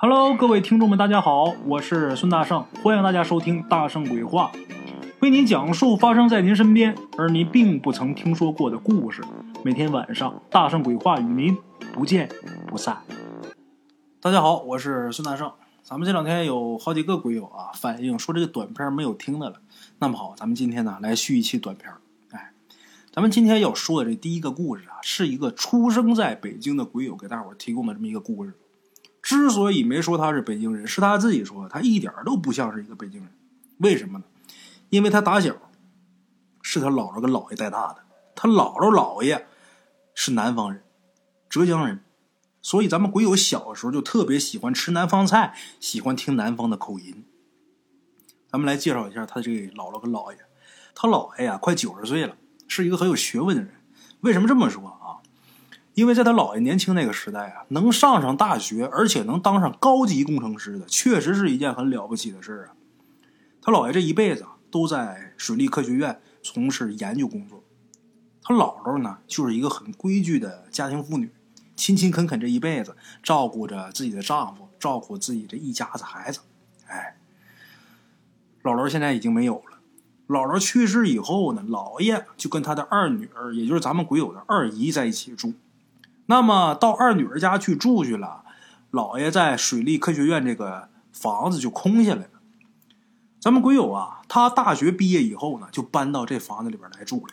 Hello，各位听众们，大家好，我是孙大圣，欢迎大家收听《大圣鬼话》，为您讲述发生在您身边而您并不曾听说过的故事。每天晚上，《大圣鬼话》与您不见不散。大家好，我是孙大圣。咱们这两天有好几个鬼友啊反映说这个短片没有听的了。那么好，咱们今天呢来续一期短片。哎，咱们今天要说的这第一个故事啊，是一个出生在北京的鬼友给大伙提供的这么一个故事。之所以没说他是北京人，是他自己说，他一点都不像是一个北京人。为什么呢？因为他打小是他姥姥跟姥爷带大的，他姥姥姥爷是南方人，浙江人，所以咱们鬼友小时候就特别喜欢吃南方菜，喜欢听南方的口音。咱们来介绍一下他这个姥姥跟姥爷。他姥爷呀，快九十岁了，是一个很有学问的人。为什么这么说？因为在他姥爷年轻那个时代啊，能上上大学，而且能当上高级工程师的，确实是一件很了不起的事啊。他姥爷这一辈子都在水利科学院从事研究工作，他姥姥呢就是一个很规矩的家庭妇女，勤勤恳恳这一辈子照顾着自己的丈夫，照顾自己这一家子孩子。哎，姥姥现在已经没有了。姥姥去世以后呢，姥爷就跟他的二女儿，也就是咱们鬼友的二姨在一起住。那么到二女儿家去住去了，姥爷在水利科学院这个房子就空下来了。咱们鬼友啊，他大学毕业以后呢，就搬到这房子里边来住了。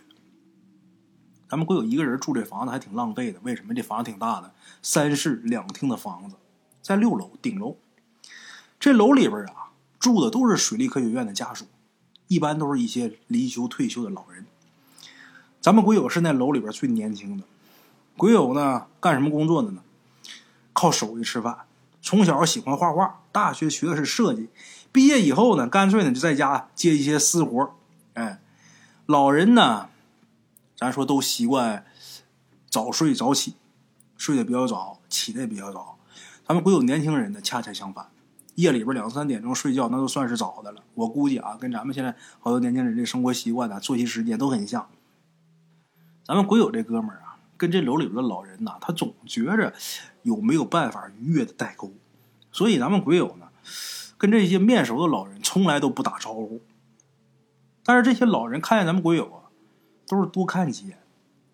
咱们鬼友一个人住这房子还挺浪费的，为什么？这房子挺大的，三室两厅的房子，在六楼顶楼。这楼里边啊，住的都是水利科学院的家属，一般都是一些离休退休的老人。咱们鬼友是那楼里边最年轻的。鬼友呢，干什么工作的呢？靠手艺吃饭。从小喜欢画画，大学学的是设计。毕业以后呢，干脆呢就在家接一些私活哎，老人呢，咱说都习惯早睡早起，睡得比较早，起的也比较早。咱们鬼友年轻人呢，恰恰相反，夜里边两三点钟睡觉，那都算是早的了。我估计啊，跟咱们现在好多年轻人这生活习惯呢、作息时间都很像。咱们鬼友这哥们儿啊。跟这楼里边的老人呐，他总觉着有没有办法逾越的代沟，所以咱们鬼友呢，跟这些面熟的老人从来都不打招呼。但是这些老人看见咱们鬼友啊，都是多看几眼，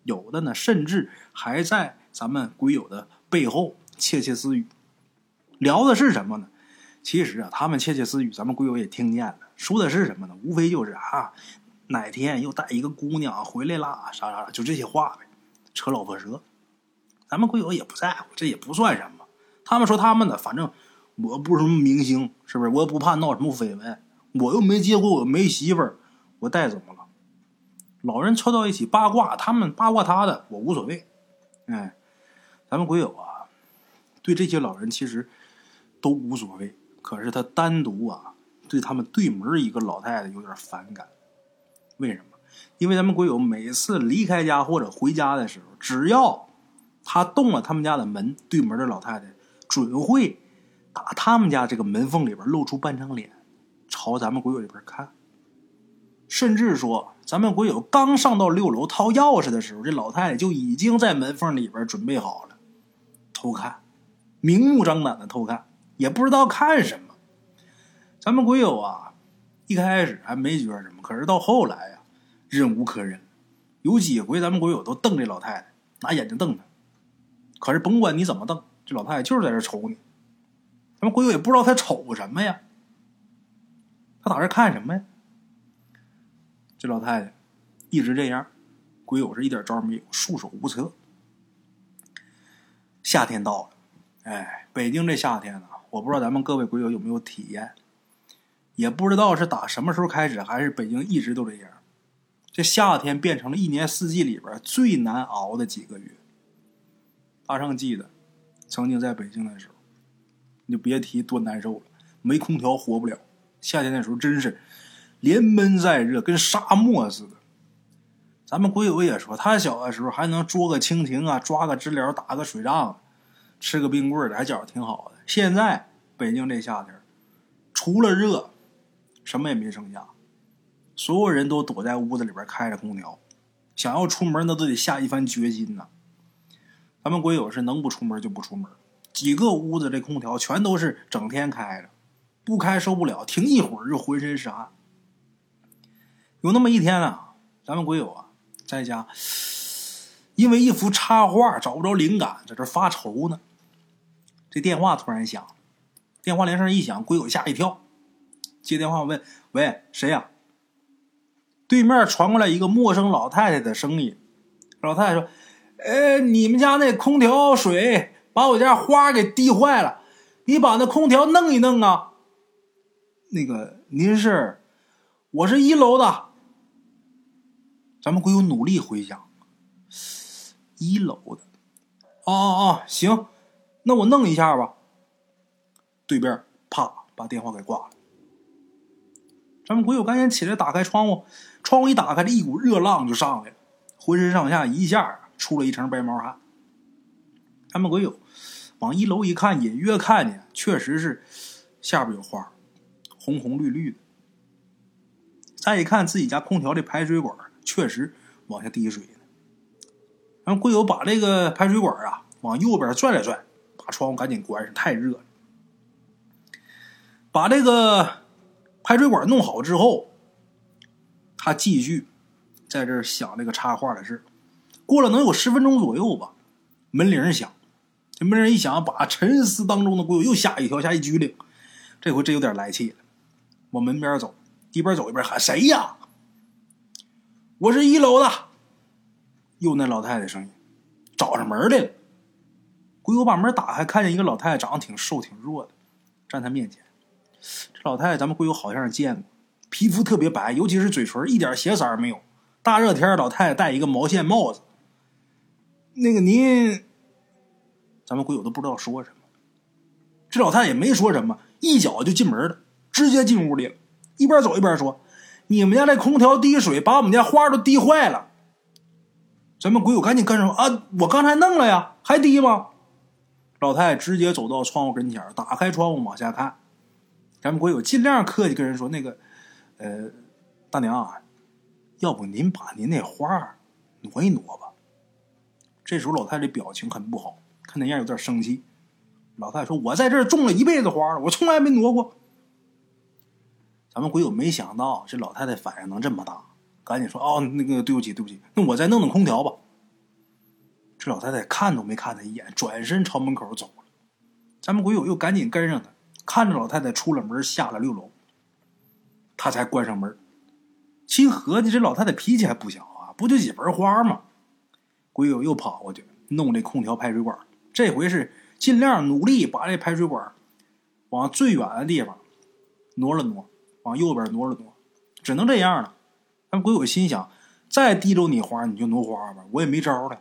有的呢，甚至还在咱们鬼友的背后窃窃私语。聊的是什么呢？其实啊，他们窃窃私语，咱们鬼友也听见了。说的是什么呢？无非就是啊，哪天又带一个姑娘回来啦，啥啥啥，就这些话呗。扯老婆舌，咱们鬼友也不在乎，这也不算什么。他们说他们的，反正我不是什么明星，是不是？我也不怕闹什么绯闻，我又没结婚，我没媳妇儿，我带怎么了？老人凑到一起八卦，他们八卦他的，我无所谓。哎，咱们鬼友啊，对这些老人其实都无所谓，可是他单独啊，对他们对门一个老太太有点反感。为什么？因为咱们鬼友每次离开家或者回家的时候，只要他动了他们家的门，对门的老太太准会打他们家这个门缝里边露出半张脸，朝咱们鬼友这边看。甚至说，咱们鬼友刚上到六楼掏钥匙的时候，这老太太就已经在门缝里边准备好了偷看，明目张胆的偷看，也不知道看什么。咱们鬼友啊，一开始还没觉得什么，可是到后来呀。忍无可忍，有几回咱们鬼友都瞪这老太太，拿眼睛瞪她。可是甭管你怎么瞪，这老太太就是在这瞅你。咱们鬼友也不知道她瞅什么呀，她打这看什么呀？这老太太一直这样，鬼友是一点招没有，束手无策。夏天到了，哎，北京这夏天呢，我不知道咱们各位鬼友有没有体验，也不知道是打什么时候开始，还是北京一直都这样。这夏天变成了一年四季里边最难熬的几个月。大圣记得，曾经在北京的时候，你就别提多难受了，没空调活不了。夏天的时候真是连闷再热，跟沙漠似的。咱们鬼友也说，他小的时候还能捉个蜻蜓啊，抓个知了，打个水仗，吃个冰棍的，还觉着挺好的。现在北京这夏天，除了热，什么也没剩下。所有人都躲在屋子里边开着空调，想要出门那都得下一番决心呐。咱们鬼友是能不出门就不出门，几个屋子这空调全都是整天开着，不开受不了，停一会儿就浑身是汗。有那么一天啊，咱们鬼友啊在家，因为一幅插画找不着灵感，在这发愁呢。这电话突然响，电话铃声一响，鬼友吓一跳，接电话问：“喂，谁呀？”对面传过来一个陌生老太太的声音，老太太说：“呃，你们家那空调水把我家花给滴坏了，你把那空调弄一弄啊。”那个您是？我是一楼的。咱们鬼友努力回想，一楼的。哦哦哦，行，那我弄一下吧。对面啪把电话给挂了。咱们鬼友赶紧起来打开窗户。窗户一打开，这一股热浪就上来了，浑身上下一下出了一层白毛汗。咱们鬼友往一楼一看，隐约看见，确实是下边有花，红红绿绿的。再一看自己家空调的排水管，确实往下滴水呢。咱鬼友把这个排水管啊往右边拽了拽，把窗户赶紧关上，太热了。把这个排水管弄好之后。他继续在这儿想这个插画的事过了能有十分钟左右吧，门铃响。这门铃一响，把沉思当中的鬼友又吓一跳，吓一激灵。这回真有点来气了，往门边走，一边走一边喊：“谁呀？”“我是一楼的。”又那老太太声音，找上门来了。鬼友把门打开，看见一个老太太，长得挺瘦挺弱的，站他面前。这老太太咱们鬼友好像是见过。皮肤特别白，尤其是嘴唇一点血色没有。大热天，老太太戴一个毛线帽子。那个您，咱们鬼友都不知道说什么。这老太太也没说什么，一脚就进门了，直接进屋里了。一边走一边说：“你们家那空调滴水，把我们家花都滴坏了。”咱们鬼友赶紧跟上：“啊，我刚才弄了呀，还滴吗？”老太太直接走到窗户跟前，打开窗户往下看。咱们鬼友尽量客气跟人说：“那个。”呃，大娘啊，要不您把您那花挪一挪吧。这时候老太太表情很不好，看那样有点生气。老太太说：“我在这儿种了一辈子花了，我从来没挪过。”咱们鬼友没想到这老太太反应能这么大，赶紧说：“哦，那个对不起，对不起，那我再弄弄空调吧。”这老太太看都没看他一眼，转身朝门口走了。咱们鬼友又赶紧跟上他，看着老太太出了门，下了六楼。他才关上门，心合计这老太太脾气还不小啊，不就几盆花吗？鬼友又跑过去弄这空调排水管，这回是尽量努力把这排水管往最远的地方挪了挪，往右边挪了挪，只能这样了。但鬼友心想，再滴着你花你就挪花吧，我也没招了。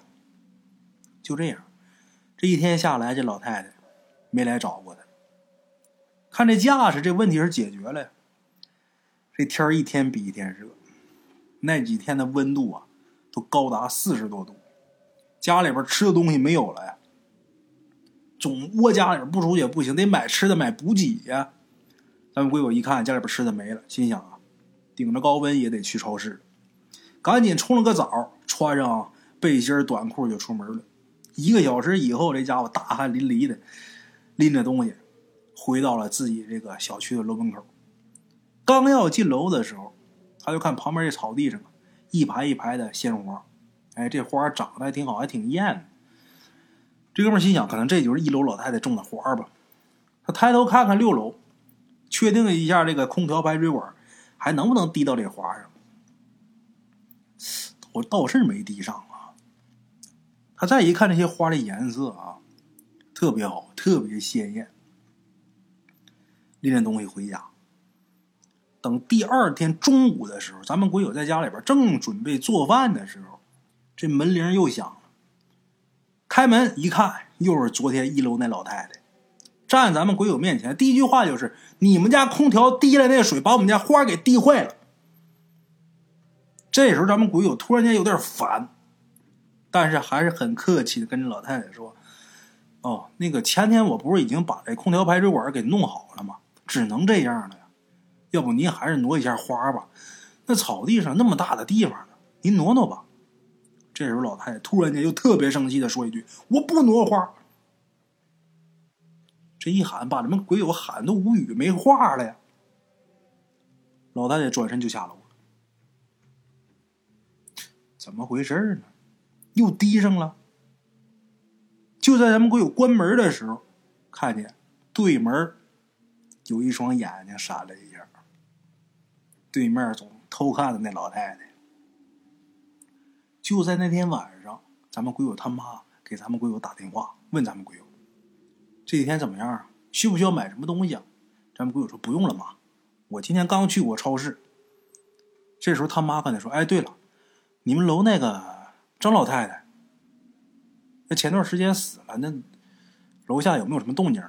就这样，这一天下来，这老太太没来找过他。看这架势，这问题是解决了。这天一天比一天热，那几天的温度啊，都高达四十多度。家里边吃的东西没有了呀，总窝家里边不出去也不行，得买吃的买补给呀。咱们鬼友一看家里边吃的没了，心想啊，顶着高温也得去超市，赶紧冲了个澡，穿上背心短裤就出门了。一个小时以后，这家伙大汗淋漓的，拎着东西回到了自己这个小区的楼门口。刚要进楼的时候，他就看旁边这草地上一排一排的鲜花，哎，这花长得还挺好，还挺艳。这哥们心想，可能这就是一楼老太太种的花吧。他抬头看看六楼，确定一下这个空调排水管还能不能滴到这花上。我倒是没滴上啊。他再一看这些花的颜色啊，特别好，特别鲜艳。拎着东西回家。等第二天中午的时候，咱们鬼友在家里边正准备做饭的时候，这门铃又响了。开门一看，又是昨天一楼那老太太，站咱们鬼友面前，第一句话就是：“你们家空调滴来那水，把我们家花给滴坏了。”这时候，咱们鬼友突然间有点烦，但是还是很客气的跟着老太太说：“哦，那个前天我不是已经把这空调排水管给弄好了吗？只能这样了。”要不您还是挪一下花吧，那草地上那么大的地方呢，您挪挪吧。这时候老太太突然间又特别生气的说一句：“我不挪花。”这一喊，把咱们鬼友喊都无语没话了呀。老太太转身就下楼了，怎么回事呢？又低上了。就在咱们鬼友关门的时候，看见对门有一双眼睛闪了一下，对面总偷看的那老太太。就在那天晚上，咱们鬼友他妈给咱们鬼友打电话，问咱们鬼友这几天怎么样啊？需不需要买什么东西啊？咱们鬼友说不用了妈，我今天刚去过超市。这时候他妈跟他说：“哎，对了，你们楼那个张老太太，那前段时间死了，那楼下有没有什么动静？”，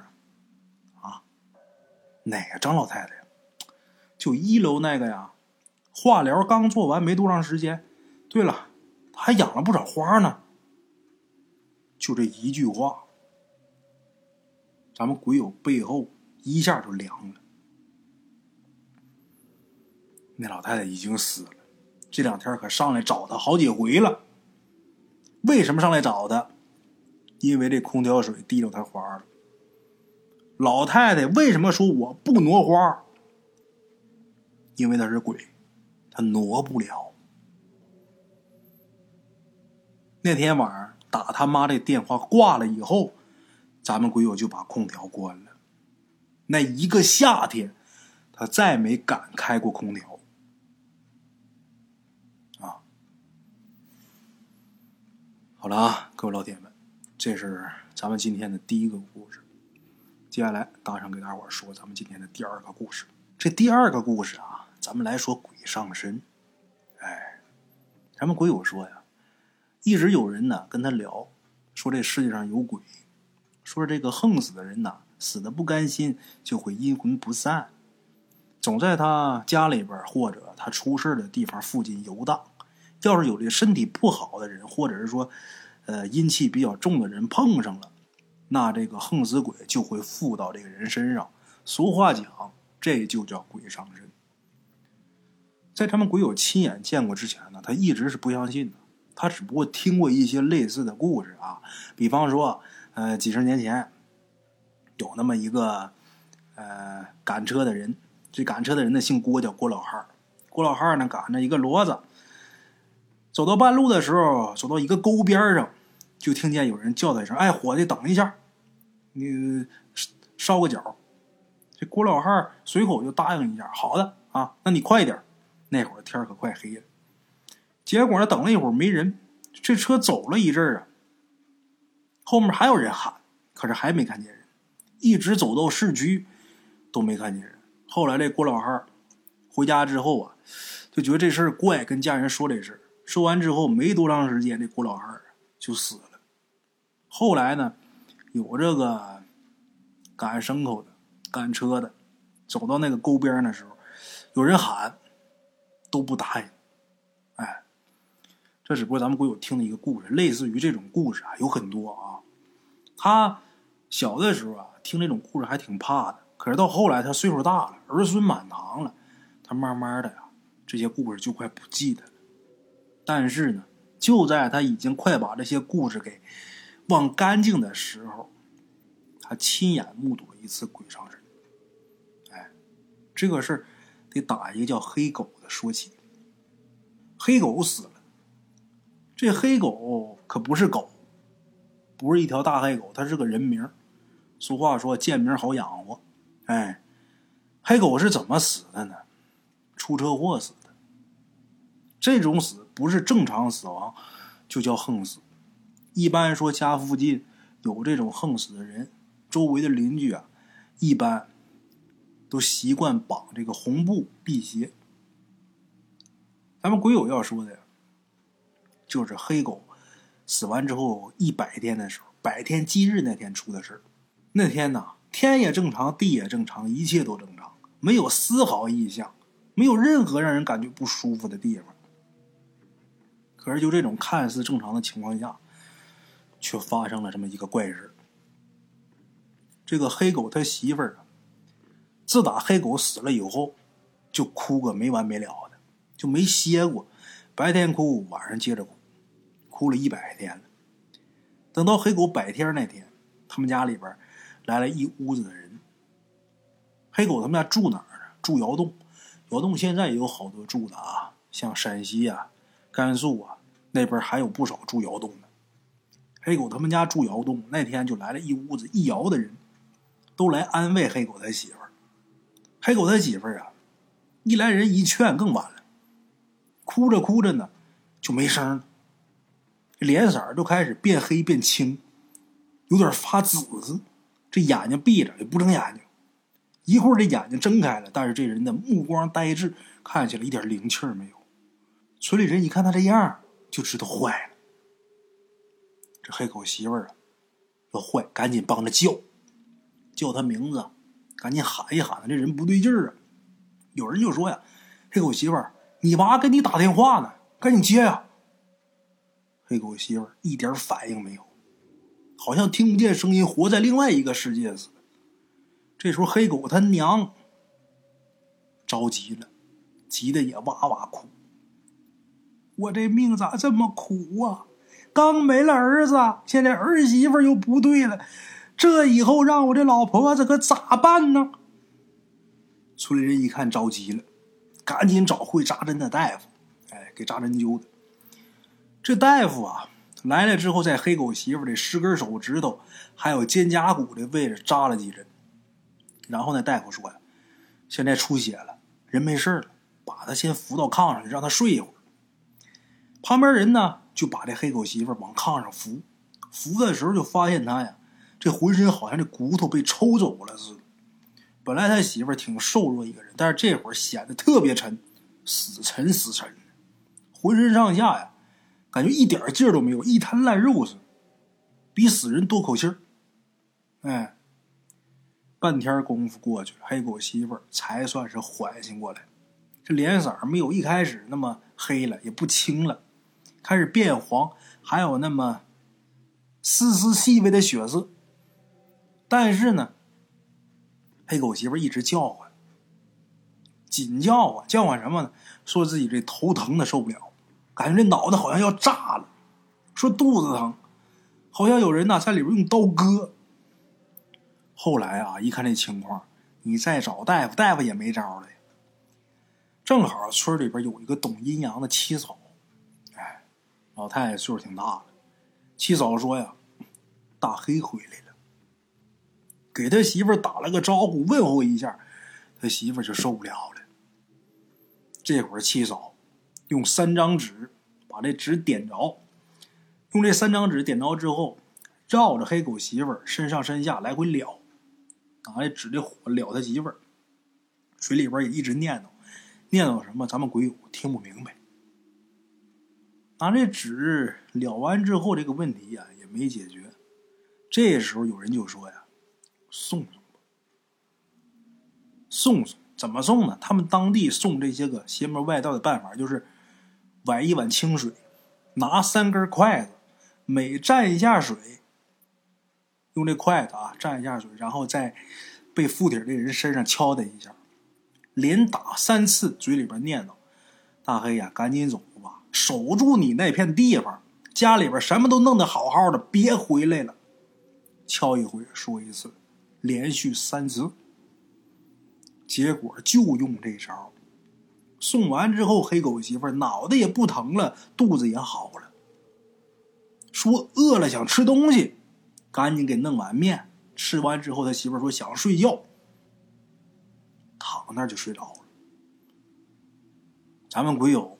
哪个张老太太呀？就一楼那个呀，化疗刚做完没多长时间。对了。还养了不少花呢。就这一句话，咱们鬼友背后一下就凉了。那老太太已经死了，这两天可上来找他好几回了。为什么上来找他？因为这空调水滴着他花了。老太太为什么说我不挪花？因为他是鬼，他挪不了。那天晚上打他妈的电话挂了以后，咱们鬼友就把空调关了。那一个夏天，他再没敢开过空调。啊，好了啊，各位老铁们，这是咱们今天的第一个故事。接下来，大圣给大伙说咱们今天的第二个故事。这第二个故事啊，咱们来说鬼上身。哎，咱们鬼友说呀。一直有人呢跟他聊，说这世界上有鬼，说这个横死的人呐，死的不甘心就会阴魂不散，总在他家里边或者他出事的地方附近游荡。要是有这身体不好的人，或者是说，呃阴气比较重的人碰上了，那这个横死鬼就会附到这个人身上。俗话讲，这就叫鬼上身。在他们鬼友亲眼见过之前呢，他一直是不相信的。他只不过听过一些类似的故事啊，比方说，呃，几十年前有那么一个呃赶车的人，这赶车的人呢姓郭，叫郭老汉儿郭老汉儿呢赶着一个骡子，走到半路的时候，走到一个沟边上，就听见有人叫他一声：“哎，伙计，等一下，你烧个脚。”这郭老汉随口就答应一下：“好的啊，那你快点。”那会儿天可快黑了。结果呢？等了一会儿没人，这车走了一阵儿啊，后面还有人喊，可是还没看见人，一直走到市区都没看见人。后来这郭老汉回家之后啊，就觉得这事儿怪，跟家人说这事儿。说完之后没多长时间，这郭老汉就死了。后来呢，有这个赶牲口的、赶车的，走到那个沟边的时候，有人喊，都不答应。哎这只不过咱们鬼友听的一个故事，类似于这种故事啊有很多啊。他小的时候啊听这种故事还挺怕的，可是到后来他岁数大了，儿孙满堂了，他慢慢的呀这些故事就快不记得了。但是呢，就在他已经快把这些故事给忘干净的时候，他亲眼目睹了一次鬼上身。哎，这个事儿得打一个叫黑狗的说起。黑狗死了。这黑狗可不是狗，不是一条大黑狗，它是个人名。俗话说贱名好养活，哎，黑狗是怎么死的呢？出车祸死的。这种死不是正常死亡，就叫横死。一般说家附近有这种横死的人，周围的邻居啊，一般都习惯绑这个红布辟邪。咱们鬼友要说的呀。就是黑狗死完之后一百天的时候，百天忌日那天出的事那天呢，天也正常，地也正常，一切都正常，没有丝毫异象，没有任何让人感觉不舒服的地方。可是就这种看似正常的情况下，却发生了这么一个怪事这个黑狗他媳妇儿啊，自打黑狗死了以后，就哭个没完没了的，就没歇过，白天哭，晚上接着哭。哭了一百天了。等到黑狗百天那天，他们家里边来了一屋子的人。黑狗他们家住哪儿呢？住窑洞。窑洞现在也有好多住的啊，像陕西啊、甘肃啊那边还有不少住窑洞的。黑狗他们家住窑洞，那天就来了一屋子一窑的人，都来安慰黑狗他媳妇儿。黑狗他媳妇儿啊，一来人一劝更完了，哭着哭着呢，就没声了，脸色儿就开始变黑变青，有点发紫，这眼睛闭着也不睁眼睛。一会儿这眼睛睁开了，但是这人的目光呆滞，看起来一点灵气儿没有。村里人一看他这样，就知道坏了。这黑狗媳妇儿啊，要坏，赶紧帮着叫，叫他名字，赶紧喊一喊，这人不对劲儿啊。有人就说呀：“黑狗媳妇儿，你娃给你打电话呢，赶紧接呀。”黑狗媳妇儿一点反应没有，好像听不见声音，活在另外一个世界似的。这时候，黑狗他娘着急了，急得也哇哇哭。我这命咋这么苦啊？刚没了儿子，现在儿媳妇又不对了，这以后让我这老婆子可咋办呢？村里人一看着急了，赶紧找会扎针的大夫，哎，给扎针灸的。这大夫啊来了之后，在黑狗媳妇的十根手指头还有肩胛骨的位置扎了几针。然后呢，大夫说呀，现在出血了，人没事了，把他先扶到炕上去，让他睡一会儿。旁边人呢，就把这黑狗媳妇往炕上扶，扶的时候就发现他呀，这浑身好像这骨头被抽走了似的。本来他媳妇挺瘦弱一个人，但是这会儿显得特别沉，死沉死沉的，浑身上下呀，感觉一点劲儿都没有，一滩烂肉似的，比死人多口气儿。哎。半天功夫过去了，黑狗媳妇才算是缓醒过来，这脸色没有一开始那么黑了，也不青了，开始变黄，还有那么丝丝细微的血色。但是呢，黑狗媳妇一直叫唤，紧叫唤，叫唤什么呢？说自己这头疼的受不了，感觉这脑袋好像要炸了，说肚子疼，好像有人呐在里边用刀割。后来啊，一看这情况，你再找大夫，大夫也没招了。正好村里边有一个懂阴阳的七嫂，老太太岁数挺大了。七嫂说呀：“大黑回来了，给他媳妇打了个招呼，问候一下，他媳妇就受不了了。这会儿七嫂用三张纸把这纸点着，用这三张纸点着之后，绕着黑狗媳妇身上身下来回燎。”拿这纸的火燎他媳妇儿，嘴里边也一直念叨，念叨什么？咱们鬼友听不明白。拿这纸燎完之后，这个问题呀也没解决。这时候有人就说呀：“送送吧，送送怎么送呢？他们当地送这些个邪门外道的办法就是，崴一碗清水，拿三根筷子，每蘸一下水。”用这筷子啊蘸一下水，然后在被附体的人身上敲他一下，连打三次，嘴里边念叨：“大黑呀，赶紧走，守住你那片地方，家里边什么都弄得好好的，别回来了。”敲一回，说一次，连续三次，结果就用这招。送完之后，黑狗媳妇脑袋也不疼了，肚子也好了，说饿了想吃东西。赶紧给弄碗面，吃完之后，他媳妇说想睡觉，躺那就睡着了。咱们鬼友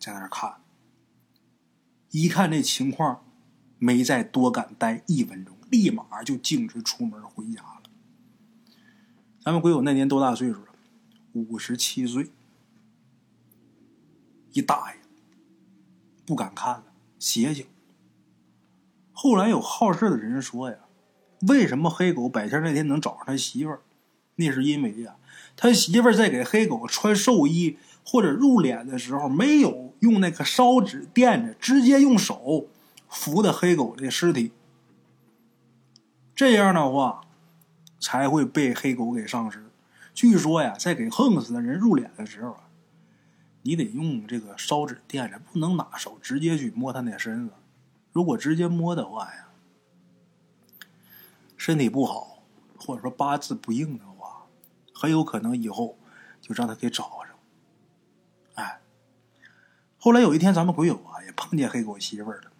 在那看，一看这情况，没再多敢待一分钟，立马就径直出门回家了。咱们鬼友那年多大岁数了？五十七岁，一大爷，不敢看了，邪性。后来有好事的人说呀，为什么黑狗白天那天能找上他媳妇儿？那是因为呀，他媳妇儿在给黑狗穿寿衣或者入殓的时候，没有用那个烧纸垫着，直接用手扶的黑狗的尸体。这样的话，才会被黑狗给上尸。据说呀，在给横死的人入殓的时候啊，你得用这个烧纸垫着，不能拿手直接去摸他那身子。如果直接摸的话呀，身体不好，或者说八字不硬的话，很有可能以后就让他给找上。后来有一天，咱们鬼友啊也碰见黑狗媳妇儿了。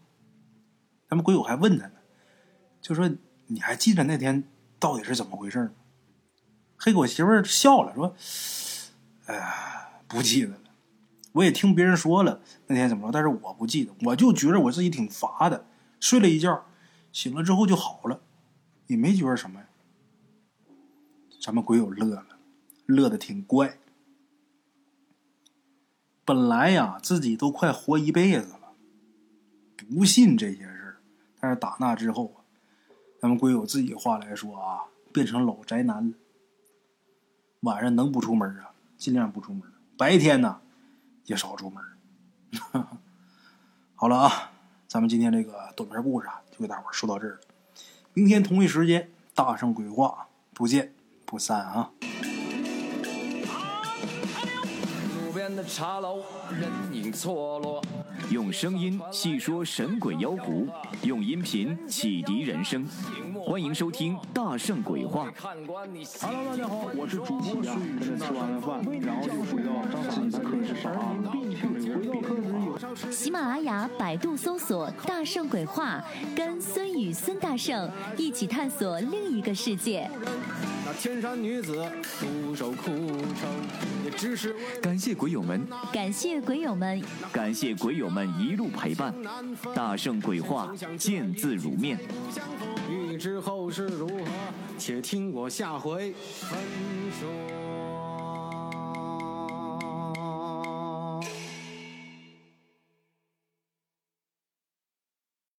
咱们鬼友还问他呢，就说你还记得那天到底是怎么回事吗？黑狗媳妇儿笑了，说：“哎呀，不记得了。我也听别人说了那天怎么着，但是我不记得。我就觉得我自己挺乏的，睡了一觉，醒了之后就好了，也没觉得什么呀。”咱们鬼友乐了，乐的挺怪。本来呀，自己都快活一辈子了，不信这些事儿。但是打那之后啊，咱们鬼友自己话来说啊，变成老宅男了。晚上能不出门啊，尽量不出门；白天呢，也少出门。好了啊，咱们今天这个短片故事啊，就给大伙说到这儿了。明天同一时间，大圣鬼话不见不散啊！的茶楼，人影错落。用声音细说神鬼妖狐，用音频启迪人生。欢迎收听《大圣鬼话》。Hello，大家好，我是主播孙宇，吃完了饭，然后就回到自己的课室上啊。回到课室有喜马拉雅、百度搜索“大圣鬼话”，跟孙宇、孙大圣一起探索另一个世界。那天山女子独守枯城，也只是感谢鬼友们，感谢鬼友们，感谢鬼友们一路陪伴。大圣鬼话，见字如面。欲知后事如何，且听我下回分说。